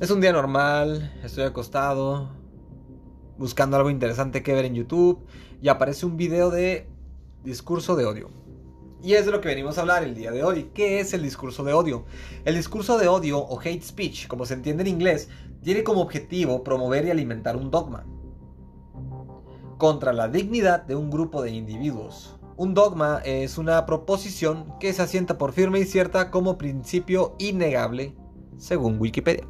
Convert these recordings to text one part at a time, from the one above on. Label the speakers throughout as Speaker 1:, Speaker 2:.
Speaker 1: Es un día normal, estoy acostado, buscando algo interesante que ver en YouTube y aparece un video de discurso de odio. Y es de lo que venimos a hablar el día de hoy. ¿Qué es el discurso de odio? El discurso de odio o hate speech, como se entiende en inglés, tiene como objetivo promover y alimentar un dogma contra la dignidad de un grupo de individuos. Un dogma es una proposición que se asienta por firme y cierta como principio innegable, según Wikipedia.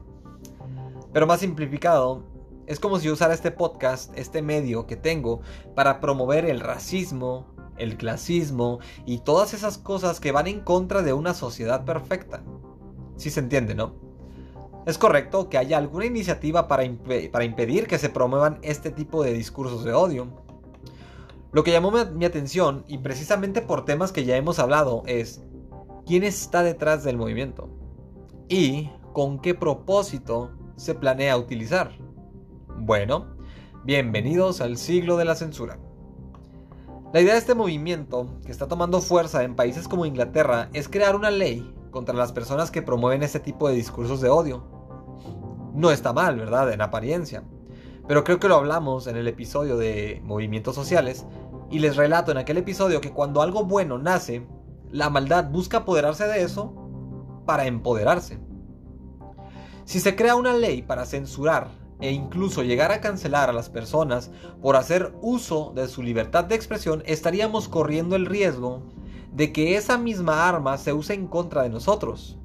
Speaker 1: Pero más simplificado, es como si usara este podcast, este medio que tengo, para promover el racismo, el clasismo y todas esas cosas que van en contra de una sociedad perfecta. Si se entiende, ¿no? Es correcto que haya alguna iniciativa para, para impedir que se promuevan este tipo de discursos de odio. Lo que llamó mi atención, y precisamente por temas que ya hemos hablado, es quién está detrás del movimiento y con qué propósito se planea utilizar. Bueno, bienvenidos al siglo de la censura. La idea de este movimiento, que está tomando fuerza en países como Inglaterra, es crear una ley contra las personas que promueven este tipo de discursos de odio. No está mal, ¿verdad? En apariencia. Pero creo que lo hablamos en el episodio de movimientos sociales y les relato en aquel episodio que cuando algo bueno nace, la maldad busca apoderarse de eso para empoderarse. Si se crea una ley para censurar e incluso llegar a cancelar a las personas por hacer uso de su libertad de expresión, estaríamos corriendo el riesgo de que esa misma arma se use en contra de nosotros.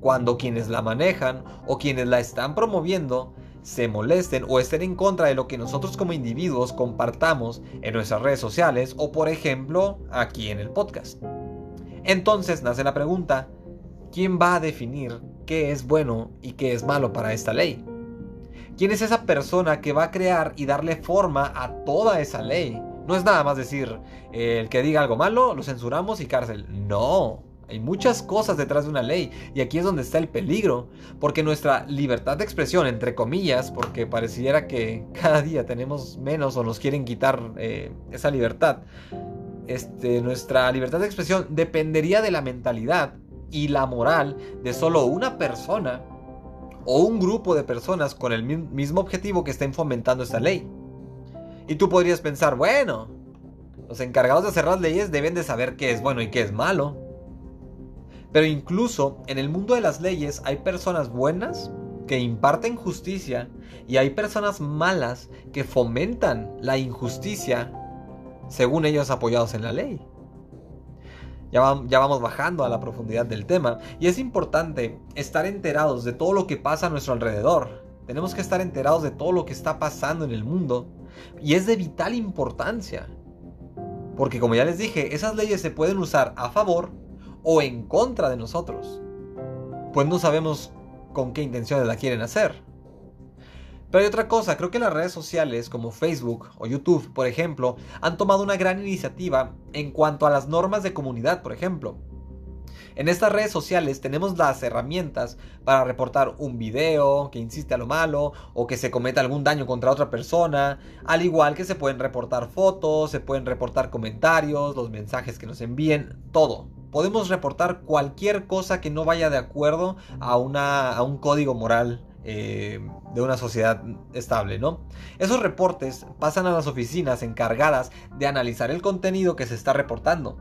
Speaker 1: Cuando quienes la manejan o quienes la están promoviendo se molesten o estén en contra de lo que nosotros como individuos compartamos en nuestras redes sociales o por ejemplo aquí en el podcast. Entonces nace la pregunta, ¿quién va a definir qué es bueno y qué es malo para esta ley? ¿Quién es esa persona que va a crear y darle forma a toda esa ley? No es nada más decir, el que diga algo malo, lo censuramos y cárcel. No, hay muchas cosas detrás de una ley y aquí es donde está el peligro, porque nuestra libertad de expresión, entre comillas, porque pareciera que cada día tenemos menos o nos quieren quitar eh, esa libertad, este, nuestra libertad de expresión dependería de la mentalidad y la moral de solo una persona o un grupo de personas con el mismo objetivo que estén fomentando esta ley. Y tú podrías pensar, bueno, los encargados de hacer las leyes deben de saber qué es bueno y qué es malo. Pero incluso en el mundo de las leyes hay personas buenas que imparten justicia y hay personas malas que fomentan la injusticia según ellos apoyados en la ley. Ya, vamos bajando a la profundidad del tema. Y es importante estar enterados de todo lo que pasa a nuestro alrededor. Tenemos que estar enterados de todo lo que está pasando en el mundo. Y es de vital importancia. Porque como ya les dije, esas leyes se pueden usar a favor o en contra de nosotros. Pues no sabemos con qué intenciones la quieren hacer. Pero hay otra cosa, creo que las redes sociales como Facebook o YouTube, por ejemplo, han tomado una gran iniciativa en cuanto a las normas de comunidad, por ejemplo. En estas redes sociales tenemos las herramientas para reportar un video que insiste a lo malo o que se cometa algún daño contra otra persona, al igual que se pueden reportar fotos, se pueden reportar comentarios, los mensajes que nos envíen, todo. Podemos reportar cualquier cosa que no vaya de acuerdo a, a un código moral eh, de una sociedad estable, ¿no? Esos reportes pasan a las oficinas encargadas de analizar el contenido que se está reportando.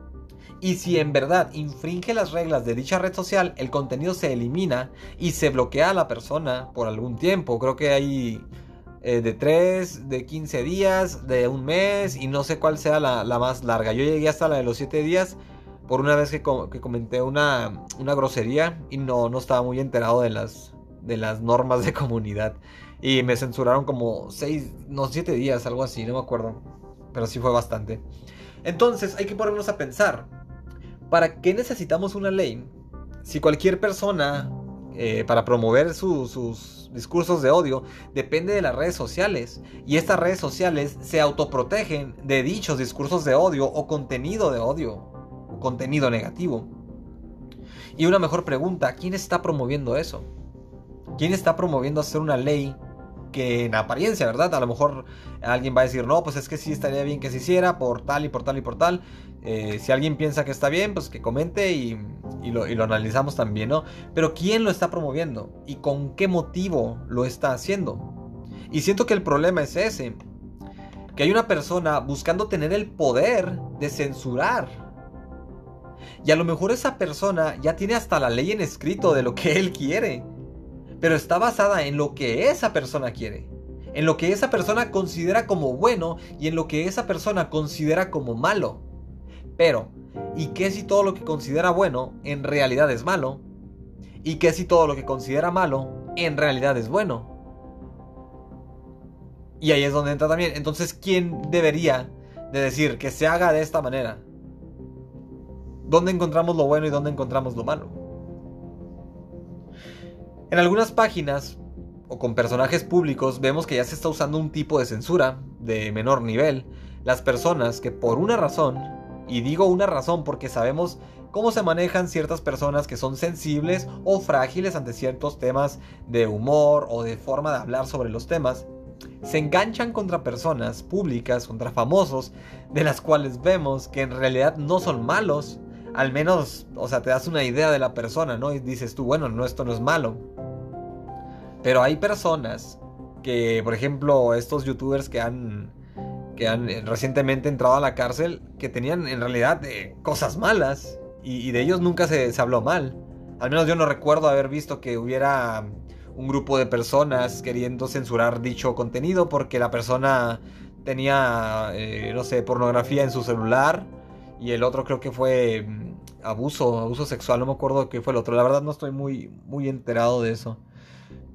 Speaker 1: Y si en verdad infringe las reglas de dicha red social, el contenido se elimina y se bloquea a la persona por algún tiempo. Creo que hay eh, de 3, de 15 días, de un mes y no sé cuál sea la, más larga. Yo llegué hasta la de los 7 días por una vez que, comenté una, una, grosería y no, no estaba muy enterado de las, de las normas de comunidad. Y me censuraron como 6, no, 7 días, algo así, no me acuerdo. Pero sí fue bastante. Entonces hay que ponernos a pensar, ¿para qué necesitamos una ley? Si cualquier persona, eh, para promover sus discursos de odio, depende de las redes sociales. Y estas redes sociales se autoprotegen de dichos discursos de odio o contenido de odio, o contenido negativo. Y una mejor pregunta, ¿quién está promoviendo eso? ¿Quién está promoviendo hacer una ley que en apariencia, ¿verdad? A lo mejor alguien va a decir, no, pues es que sí estaría bien que se hiciera por tal y por tal y por tal. Eh, si alguien piensa que está bien, pues que comente y, lo, y lo analizamos también, ¿no? Pero ¿quién lo está promoviendo? ¿Y con qué motivo lo está haciendo? Y siento que el problema es ese. Que hay una persona buscando tener el poder de censurar. Y a lo mejor esa persona ya tiene hasta la ley en escrito de lo que él quiere. Pero está basada en lo que esa persona quiere. En lo que esa persona considera como bueno y en lo que esa persona considera como malo. Pero, ¿y qué si todo lo que considera bueno en realidad es malo? ¿Y qué si todo lo que considera malo en realidad es bueno? Y ahí es donde entra también. Entonces, ¿quién debería de decir que se haga de esta manera? ¿Dónde encontramos lo bueno y dónde encontramos lo malo? En algunas páginas o con personajes públicos vemos que ya se está usando un tipo de censura de menor nivel. Las personas que por una razón, y digo una razón porque sabemos cómo se manejan ciertas personas que son sensibles o frágiles ante ciertos temas de humor o de forma de hablar sobre los temas, se enganchan contra personas públicas, contra famosos, de las cuales vemos que en realidad no son malos. Al menos, o sea, te das una idea de la persona, ¿no? Y dices tú, bueno, no, esto no es malo. Pero hay personas que, por ejemplo, estos youtubers que han, que han recientemente entrado a la cárcel, que tenían en realidad eh, cosas malas. Y, de ellos nunca se, se habló mal. Al menos yo no recuerdo haber visto que hubiera un grupo de personas queriendo censurar dicho contenido porque la persona tenía, eh, no sé, pornografía en su celular y el otro creo que fue mm, abuso, abuso sexual, no me acuerdo qué fue el otro, la verdad no estoy muy, muy enterado de eso.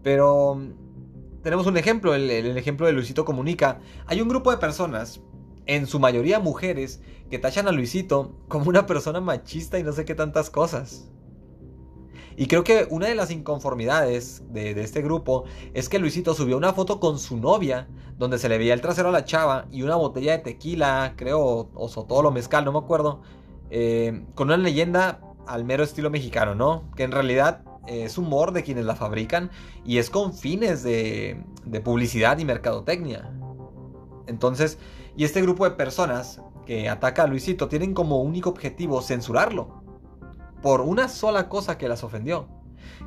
Speaker 1: Pero mm, tenemos un ejemplo, el, el ejemplo de Luisito Comunica. Hay un grupo de personas, en su mayoría mujeres, que tachan a Luisito como una persona machista y no sé qué tantas cosas. Y creo que una de las inconformidades de, este grupo es que Luisito subió una foto con su novia, donde se le veía el trasero a la chava y una botella de tequila, creo, o sotolo, mezcal, no me acuerdo, eh, con una leyenda al mero estilo mexicano, ¿no? Que en realidad es humor de quienes la fabrican y es con fines de, de publicidad y mercadotecnia. Entonces, y este grupo de personas que ataca a Luisito tienen como único objetivo censurarlo por una sola cosa que las ofendió.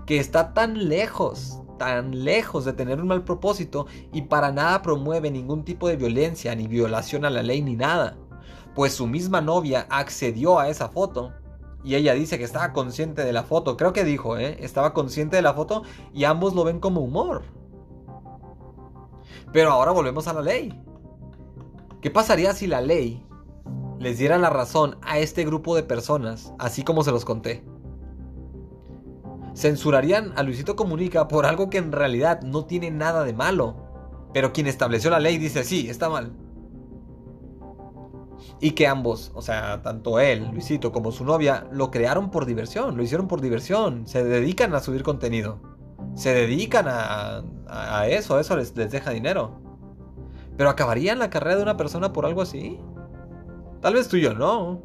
Speaker 1: Que está tan lejos, tan lejos de tener un mal propósito y para nada promueve ningún tipo de violencia, ni violación a la ley, ni nada. Pues su misma novia accedió a esa foto y ella dice que estaba consciente de la foto. Creo que dijo, ¿eh? Estaba consciente de la foto y ambos lo ven como humor. Pero ahora volvemos a la ley. ¿Qué pasaría si la ley les diera la razón a este grupo de personas, así como se los conté. Censurarían a Luisito Comunica por algo que en realidad no tiene nada de malo, pero quien estableció la ley dice sí, está mal. Y que ambos, o sea, tanto él, Luisito, como su novia, lo crearon por diversión, lo hicieron por diversión, se dedican a subir contenido, se dedican a, eso, eso les, les deja dinero. Pero acabarían la carrera de una persona por algo así? Tal vez tú no.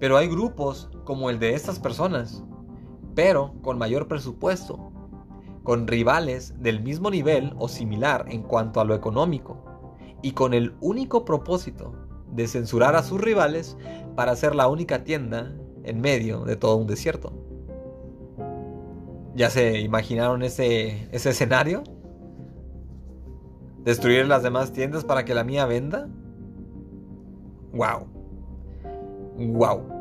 Speaker 1: Pero hay grupos como el de estas personas, pero con mayor presupuesto, con rivales del mismo nivel o similar en cuanto a lo económico, y con el único propósito de censurar a sus rivales para ser la única tienda en medio de todo un desierto. ¿Ya se imaginaron ese, ese escenario? ¿Destruir las demás tiendas para que la mía venda? ¡Wow! wow.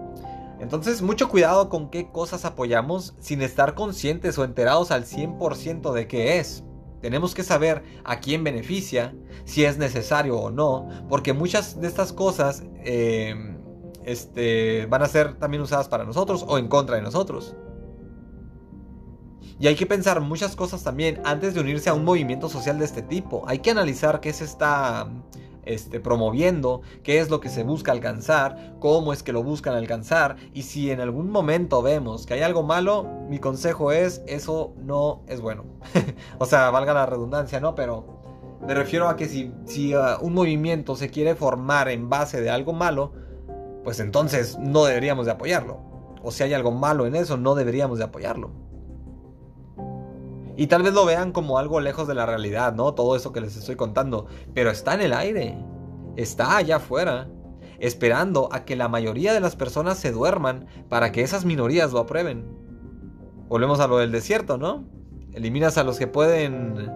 Speaker 1: Entonces, mucho cuidado con qué cosas apoyamos sin estar conscientes o enterados al 100% de qué es. Tenemos que saber a quién beneficia, si es necesario o no, porque muchas de estas cosas em, este, van a ser también usadas para nosotros o en contra de nosotros. Y hay que pensar muchas cosas también antes de unirse a un movimiento social de este tipo. Hay que analizar qué se está este, promoviendo, qué es lo que se busca alcanzar, cómo es que lo buscan alcanzar y si en algún momento vemos que hay algo malo, mi consejo es eso no es bueno. o sea, valga la redundancia, ¿no? Pero me refiero a que si, si uh, un movimiento se quiere formar en base de algo malo, pues entonces no deberíamos de apoyarlo. O si hay algo malo en eso, no deberíamos de apoyarlo. Y tal vez lo vean como algo lejos de la realidad, ¿no? Todo eso que les estoy contando. Pero está en el aire. Está allá afuera. esperando a que la mayoría de las personas se duerman para que esas minorías lo aprueben. Volvemos a lo del desierto, ¿no? Eliminas a los que pueden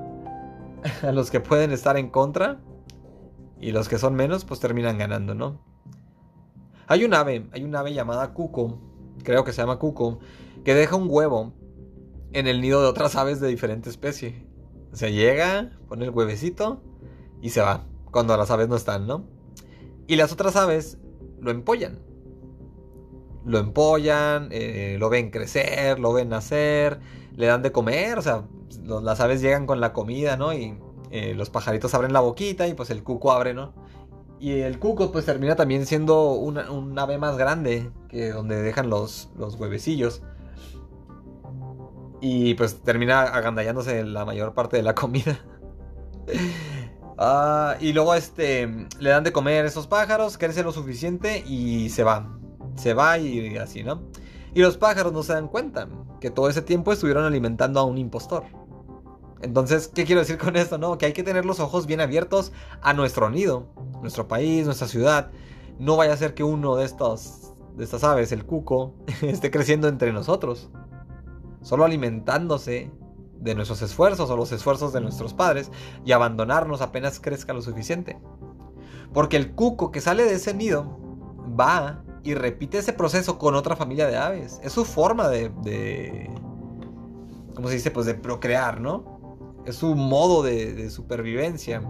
Speaker 1: a los que pueden estar en contra y los que son menos pues terminan ganando, ¿no? Hay un ave, hay un ave llamada cuco, creo que se llama cuco, que deja un huevo en el nido de otras aves de diferente especie. Se llega, pone el huevecito y se va, cuando las aves no están, ¿no? Y las otras aves lo empollan. Lo empollan, eh, lo ven crecer, lo ven nacer, le dan de comer, o sea, las aves llegan con la comida, ¿no? Y eh, los pajaritos abren la boquita y pues el cuco abre, ¿no? Y el cuco pues termina también siendo un ave más grande que donde dejan los, los huevecillos. Y pues termina agandallándose la mayor parte de la comida. Ah, y luego este le dan de comer esos pájaros, crece lo suficiente y se va. Se va y así, ¿no? Y los pájaros no se dan cuenta que todo ese tiempo estuvieron alimentando a un impostor. Entonces, ¿qué quiero decir con esto? No, que hay que tener los ojos bien abiertos a nuestro nido, nuestro país, nuestra ciudad. No vaya a ser que uno de estos de estas aves, el cuco, esté creciendo entre nosotros solo alimentándose de nuestros esfuerzos o los esfuerzos de nuestros padres y abandonarnos apenas crezca lo suficiente. Porque el cuco que sale de ese nido va y repite ese proceso con otra familia de aves. Es su forma de, de ¿cómo se dice? Pues de procrear, ¿no? Es su modo de, de supervivencia.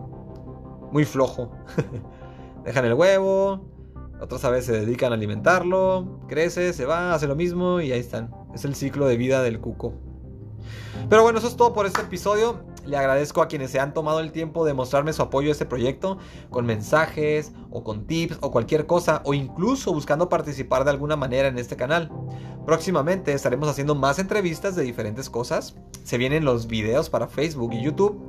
Speaker 1: Muy flojo. Dejan el huevo, otras aves se dedican a alimentarlo, crece, se va, hace lo mismo y ahí están. Es el ciclo de vida del cuco. Pero bueno, eso es todo por este episodio. Le agradezco a quienes se han tomado el tiempo de mostrarme su apoyo a este proyecto con mensajes o con tips o cualquier cosa o incluso buscando participar de alguna manera en este canal. Próximamente estaremos haciendo más entrevistas de diferentes cosas. Se vienen los videos para Facebook y YouTube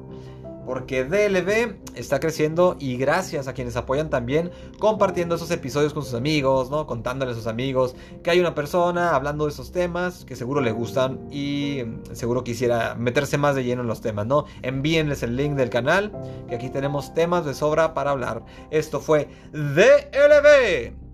Speaker 1: porque DLB está creciendo y gracias a quienes apoyan también compartiendo esos episodios con sus amigos, ¿no? Contándole a sus amigos que hay una persona hablando de esos temas que seguro le gustan y seguro quisiera meterse más de lleno en los temas, ¿no? Envíenles el link del canal, que aquí tenemos temas de sobra para hablar. Esto fue DLB.